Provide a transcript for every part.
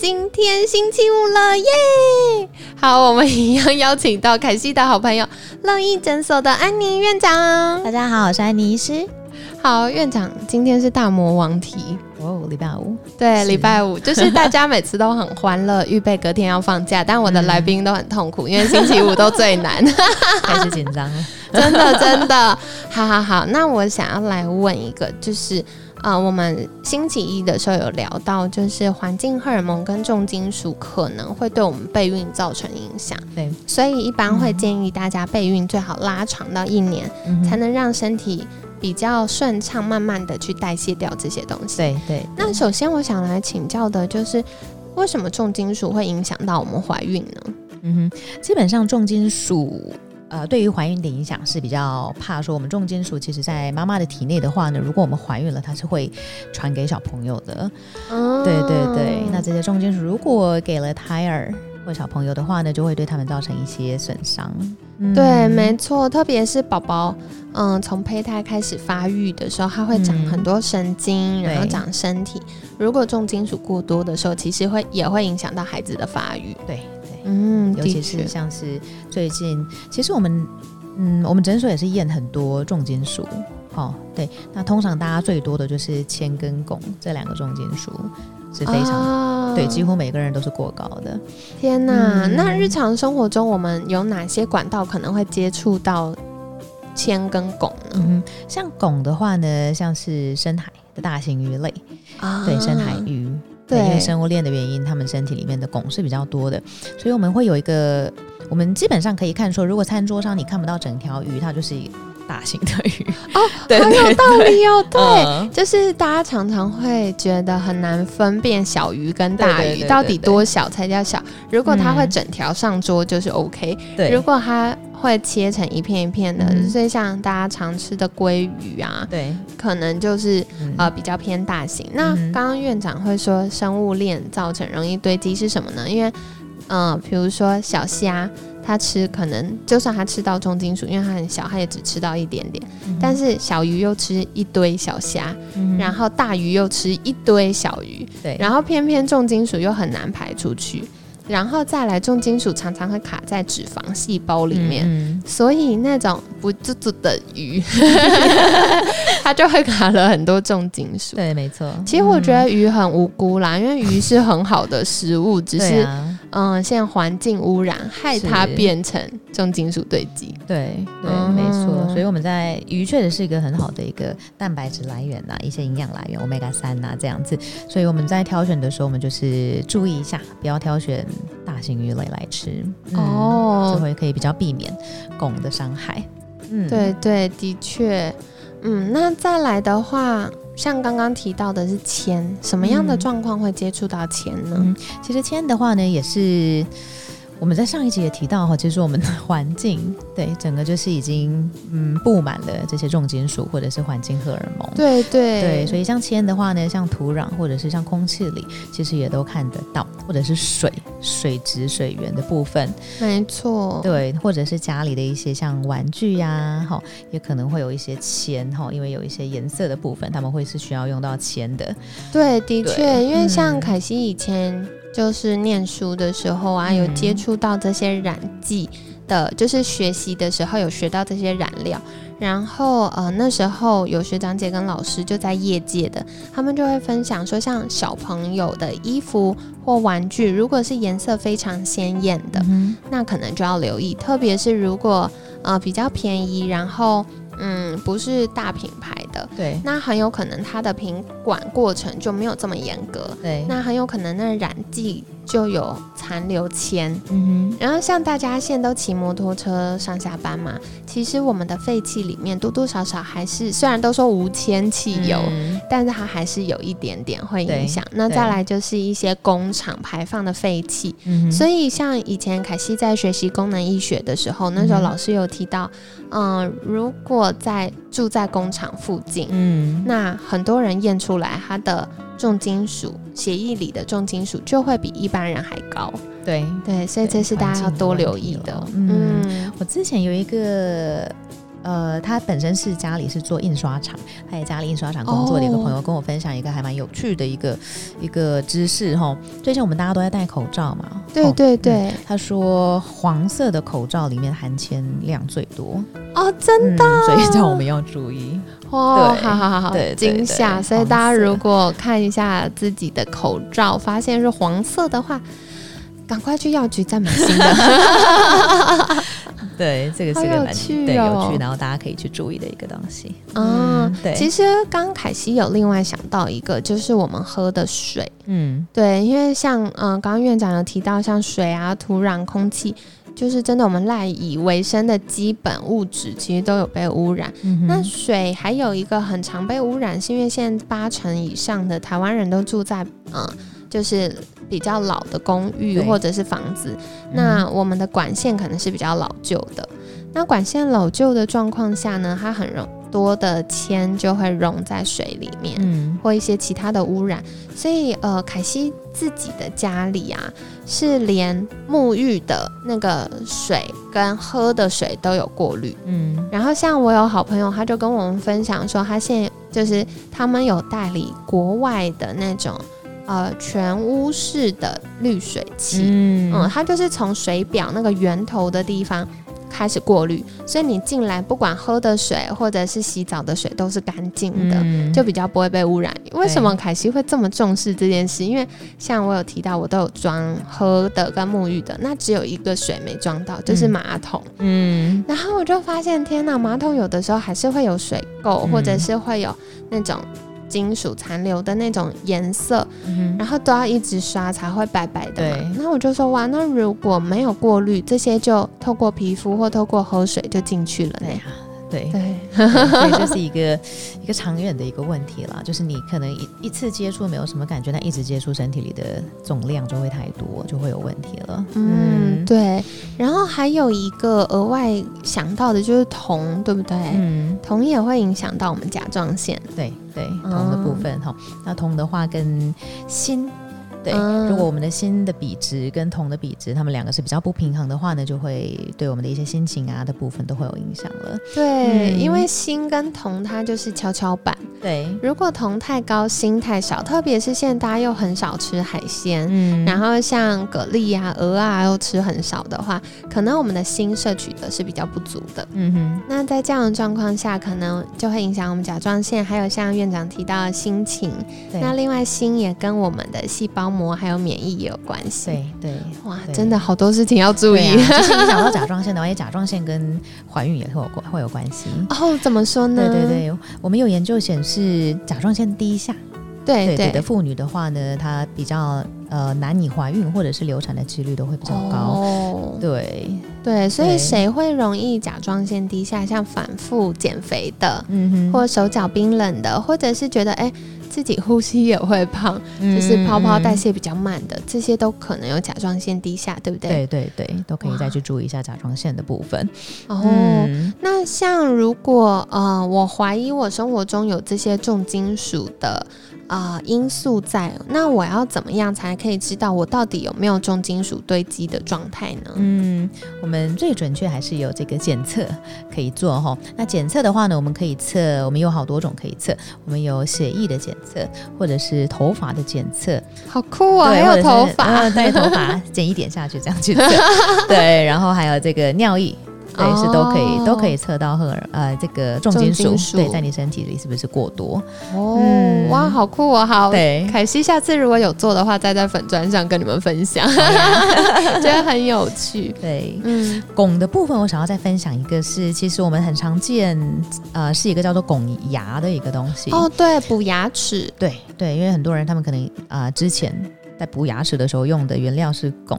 今天星期五了耶！好，我们一样邀请到凯西的好朋友乐意诊所的安妮院长。大家好，我是安妮医师。好，院长，今天是大魔王题哦，礼拜五。对，礼拜五就是大家每次都很欢乐，预备隔天要放假，但我的来宾都很痛苦，因为星期五都最难，开始紧张了。真的，真的。好好好，那我想要来问一个，就是。啊，我们星期一的时候有聊到，就是环境荷尔蒙跟重金属可能会对我们备孕造成影响。对，所以一般会建议大家备孕最好拉长到一年，才能让身体比较顺畅，慢慢的去代谢掉这些东西。对对。那首先我想来请教的就是，为什么重金属会影响到我们怀孕呢？嗯哼，基本上重金属。呃，对于怀孕的影响是比较怕说，我们重金属其实，在妈妈的体内的话呢，如果我们怀孕了，它是会传给小朋友的。哦，对对对，那这些重金属如果给了胎儿或小朋友的话呢，就会对他们造成一些损伤。对，没错，特别是宝宝，嗯，从胚胎开始发育的时候，它会长很多神经，然后长身体。如果重金属过多的时候，其实会也会影响到孩子的发育。对。嗯，尤其是像是最近，其实我们，嗯，我们诊所也是验很多重金属，哦，对，那通常大家最多的就是铅跟汞这两个重金属是非常，对，几乎每个人都是过高的。天哪，那日常生活中我们有哪些管道可能会接触到铅跟汞呢？嗯，像汞的话呢，像是深海的大型鱼类，啊，对，深海鱼。对，因为生物链的原因，他们身体里面的汞是比较多的，所以我们会有一个，我们基本上可以看说，如果餐桌上你看不到整条鱼，它就是大型的鱼。哦，很有道理哦。对，就是大家常常会觉得很难分辨小鱼跟大鱼到底多小才叫小，如果它会整条上桌就是 OK，对，如果它。会切成一片一片的，所以像大家常吃的鲑鱼啊，对，可能就是呃比较偏大型。那刚刚院长会说生物链造成容易堆积是什么呢？因为嗯，比如说小虾，它吃可能就算它吃到重金属，因为它很小，它也只吃到一点点。但是小鱼又吃一堆小虾，然后大鱼又吃一堆小鱼，对，然后偏偏重金属又很难排出去。然后再来，重金属常常会卡在脂肪细胞里面，所以那种不自主的鱼，它就会卡了很多重金属。对，没错。其实我觉得鱼很无辜啦，因为鱼是很好的食物，只是。嗯，现在环境污染害它变成重金属堆积。对对，没错。所以我们在鱼确实是一个很好的一个蛋白质来源呐，一些营养来源，omega 三呐这样子。所以我们在挑选的时候，我们就是注意一下，不要挑选大型鱼类来吃哦，就会可以比较避免汞的伤害。嗯，对对，的确。嗯，那再来的话。像刚刚提到的是铅，什么样的状况会接触到铅呢？其实铅的话呢，也是。我们在上一集也提到哈，其实我们的环境对整个就是已经嗯布满了这些重金属或者是环境荷尔蒙。对对对，所以像铅的话呢，像土壤或者是像空气里，其实也都看得到，或者是水水质水源的部分。没错。对，或者是家里的一些像玩具呀，哈，也可能会有一些铅哈，因为有一些颜色的部分，他们会是需要用到铅的。对，的确，因为像凯西以前。就是念书的时候啊，有接触到这些染剂的，就是学习的时候有学到这些染料，然后呃那时候有学长姐跟老师就在业界的，他们就会分享说，像小朋友的衣服或玩具，如果是颜色非常鲜艳的，那可能就要留意，特别是如果呃比较便宜，然后。嗯，不是大品牌的，对，那很有可能它的品管过程就没有这么严格，对，那很有可能那染剂就有残留铅。嗯哼，然后像大家现在都骑摩托车上下班嘛，其实我们的废气里面多多少少还是，虽然都说无铅汽油，但是它还是有一点点会影响。那再来就是一些工厂排放的废气。嗯，所以像以前凯西在学习功能医学的时候，那时候老师有提到，嗯，如果在住在工厂附近，嗯，那很多人验出来他的。重金属血液里的重金属就会比一般人还高，对对，所以这是大家要多留意的。嗯，我之前有一个。呃，他本身是家里是做印刷厂，他在家里印刷厂工作的一个朋友跟我分享一个还蛮有趣的一个一个知识哈。最近我们大家都在戴口罩嘛，对对对。他说黄色的口罩里面含铅量最多哦，真的，所以叫我们要注意。哦，好好好好，惊吓！所以大家如果看一下自己的口罩，发现是黄色的话，赶快去药局再买新的。对，这个是个蛮对有趣，然后大家可以去注意的一个东西。嗯，对。其实刚凯西有另外想到一个，就是我们喝的水。嗯，对，因为像嗯，刚刚院长有提到，像水啊、土壤、空气，就是真的我们赖以为生的基本物质，其实都有被污染。那水还有一个很常被污染，是因为现在八成以上的台湾人都住在嗯。就是比较老的公寓或者是房子，那我们的管线可能是比较老旧的。那管线老旧的状况下呢，它很容多的铅就会溶在水里面，嗯，或一些其他的污染。所以呃，凯西自己的家里啊，是连沐浴的那个水跟喝的水都有过滤，嗯。然后像我有好朋友，他就跟我们分享说，他现在就是他们有代理国外的那种。呃，全屋式的滤水器，嗯，它就是从水表那个源头的地方开始过滤，所以你进来不管喝的水或者是洗澡的水都是干净的，就比较不会被污染。为什么凯西会这么重视这件事？因为像我有提到，我都有装喝的跟沐浴的，那只有一个水没装到，就是马桶。嗯，然后我就发现，天哪，马桶有的时候还是会有水垢，或者是会有那种。金属残留的那种颜色，然后都要一直刷才会白白的嘛。那我就说哇，那如果没有过滤，这些就透过皮肤或透过喝水就进去了呢。对 对，所以这是一个一个长远的一个问题了，就是你可能一一次接触没有什么感觉，但一直接触身体里的总量就会太多，就会有问题了。嗯，对。然后还有一个额外想到的就是铜，对不对？嗯，铜也会影响到我们甲状腺。对对，铜的部分哈。那铜的话跟锌。对，如果我们的锌的比值跟铜的比值，它们两个是比较不平衡的话呢，就会对我们的一些心情啊的部分都会有影响了。对，因为锌跟铜它就是跷跷板。对，如果铜太高，锌太少，特别是现在大家又很少吃海鲜，嗯，然后像蛤蜊啊、鹅啊又吃很少的话，可能我们的锌摄取的是比较不足的。嗯哼，那在这样的状况下，可能就会影响我们甲状腺，还有像院长提到的心情。那另外，锌也跟我们的细胞膜还有免疫也有关系。对对，哇，真的好多事情要注意。就是你讲到甲状腺的话，因为甲状腺跟怀孕也会有关会有关系。哦，怎么说呢？对对对，我们有研究显示。甲状腺低下，对对的妇女的话呢，她比较呃难以怀孕或者是流产的几率都会比较高。哦，对对，所以谁会容易甲状腺低下？像反复减肥的，嗯哼，或手脚冰冷的，或者是觉得哎。自己呼吸也会胖，就是泡泡代谢比较慢的，这些都可能有甲状腺低下，对不对？对对对，都可以再去注意一下甲状腺的部分。哦，那像如果呃，我怀疑我生活中有这些重金属的。啊，因素在那，我要怎么样才可以知道我到底有没有重金属堆积的状态呢？嗯，我们最准确还是有这个检测可以做哈。那检测的话呢，我们可以测，我们有好多种可以测，我们有血液的检测，或者是头发的检测，好酷啊！还有头发，对，头发剪一点下去这样去测，对，然后还有这个尿液。对，是都可以，都可以测到荷尔呃这个重金属对在你身体里是不是过多？哦，哇，好酷哦！好，对，凯西，下次如果有做的话，再在粉砖上跟你们分享，觉得很有趣。对，嗯，汞的部分，我想要再分享一个，是其实我们很常见，呃，是一个叫做汞牙的一个东西。哦，对，补牙齿。对对，因为很多人他们可能啊之前。在补牙齿的时候用的原料是汞。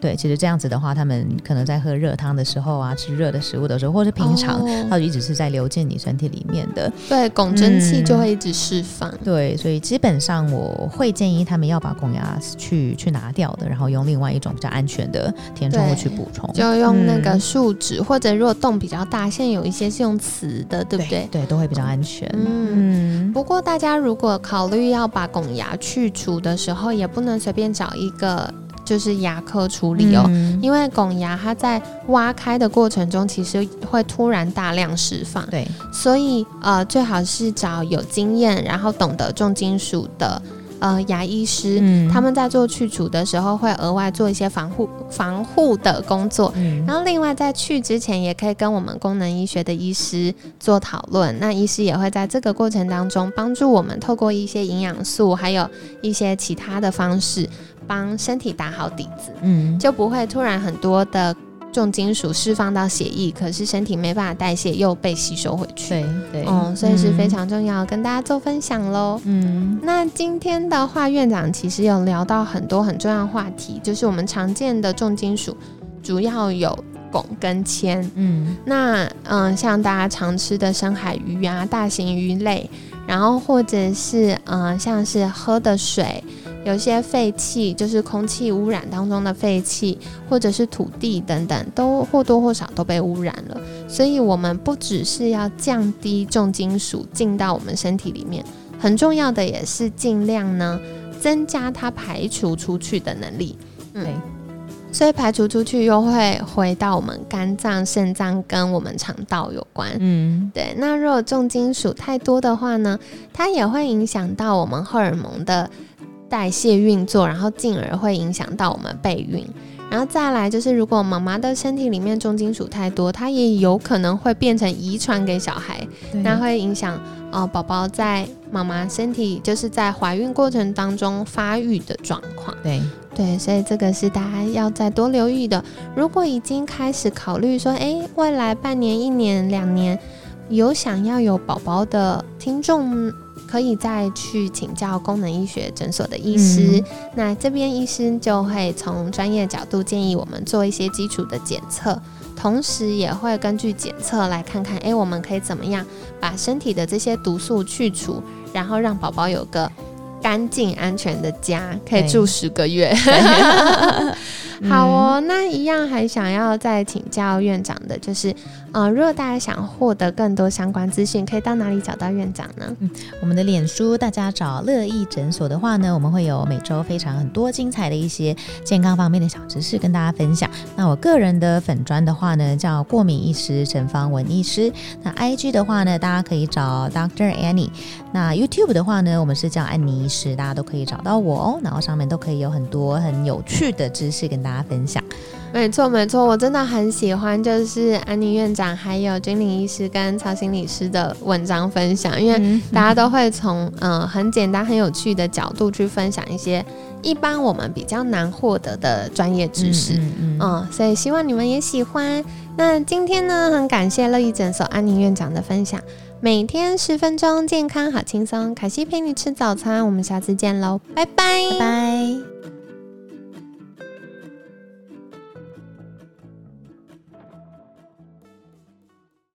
对，其实这样子的话，他们可能在喝热汤的时候啊，吃热的食物的时候，或是平常，它就一直是在流进你身体里面的。对，汞蒸气就会一直释放。对，所以基本上我会建议他们要把汞牙去去拿掉的，然后用另外一种比较安全的填充物去补充，就用那个树脂，或者如果洞比较大，现在有一些是用瓷的，对不对？对，都会比较安全。嗯，不过大家如果考虑要把汞牙去除的时候，也不能随便找一个就是牙科处理哦，因为拱牙它在挖开的过程中，其实会突然大量释放。对，所以呃，最好是找有经验，然后懂得重金属的。呃，牙医师他们在做去除的时候，会额外做一些防护防护的工作。然后，另外在去之前，也可以跟我们功能医学的医师做讨论。那医师也会在这个过程当中帮助我们，透过一些营养素，还有一些其他的方式，帮身体打好底子。嗯，就不会突然很多的。重金属释放到血液，可是身体没办法代谢，又被吸收回去。对对，嗯，所以是非常重要，跟大家做分享喽。嗯，那今天的话，院长其实有聊到很多很重要话题，就是我们常见的重金属，主要有汞跟铅。嗯，那嗯，像大家常吃的深海鱼啊，大型鱼类，然后或者是嗯，像是喝的水。有些废气，就是空气污染当中的废气，或者是土地等等，都或多或少都被污染了。所以，我们不只是要降低重金属进到我们身体里面，很重要的也是尽量呢增加它排除出去的能力。对，所以排除出去又会回到我们肝脏、肾脏跟我们肠道有关。嗯，对。那如果重金属太多的话呢，它也会影响到我们荷尔蒙的。代谢运作，然后进而会影响到我们备孕，然后再来就是，如果妈妈的身体里面重金属太多，它也有可能会变成遗传给小孩，那会影响呃宝宝在妈妈身体就是在怀孕过程当中发育的状况。对对，所以这个是大家要再多留意的。如果已经开始考虑说，哎，未来半年、一年、两年有想要有宝宝的听众。可以再去请教功能医学诊所的医师，那这边医师就会从专业角度建议我们做一些基础的检测，同时也会根据检测来看看，哎，我们可以怎么样把身体的这些毒素去除，然后让宝宝有个干净安全的家，可以住十个月。好哦，那一样还想要再请教院长的，就是，呃，如果大家想获得更多相关资讯，可以到哪里找到院长呢？嗯，我们的脸书，大家找乐意诊所的话呢，我们会有每周非常很多精彩的一些健康方面的小知识跟大家分享。那我个人的粉砖的话呢，叫过敏医师陈芳文医师。那 IG 的话呢，大家可以找 Doctor Annie。那 YouTube 的话呢，我们是叫安妮医师，大家都可以找到我哦。然后上面都可以有很多很有趣的知识跟。大家分享，没错没错，我真的很喜欢，就是安妮院长还有君玲医师跟曹心理师的文章分享，因为大家都会从嗯很简单很有趣的角度去分享一些一般我们比较难获得的专业知识，嗯，所以希望你们也喜欢。那今天呢，很感谢乐意诊所安妮院长的分享，每天十分钟，健康好轻松，凯西陪你吃早餐，我们下次见喽，拜拜。拜拜。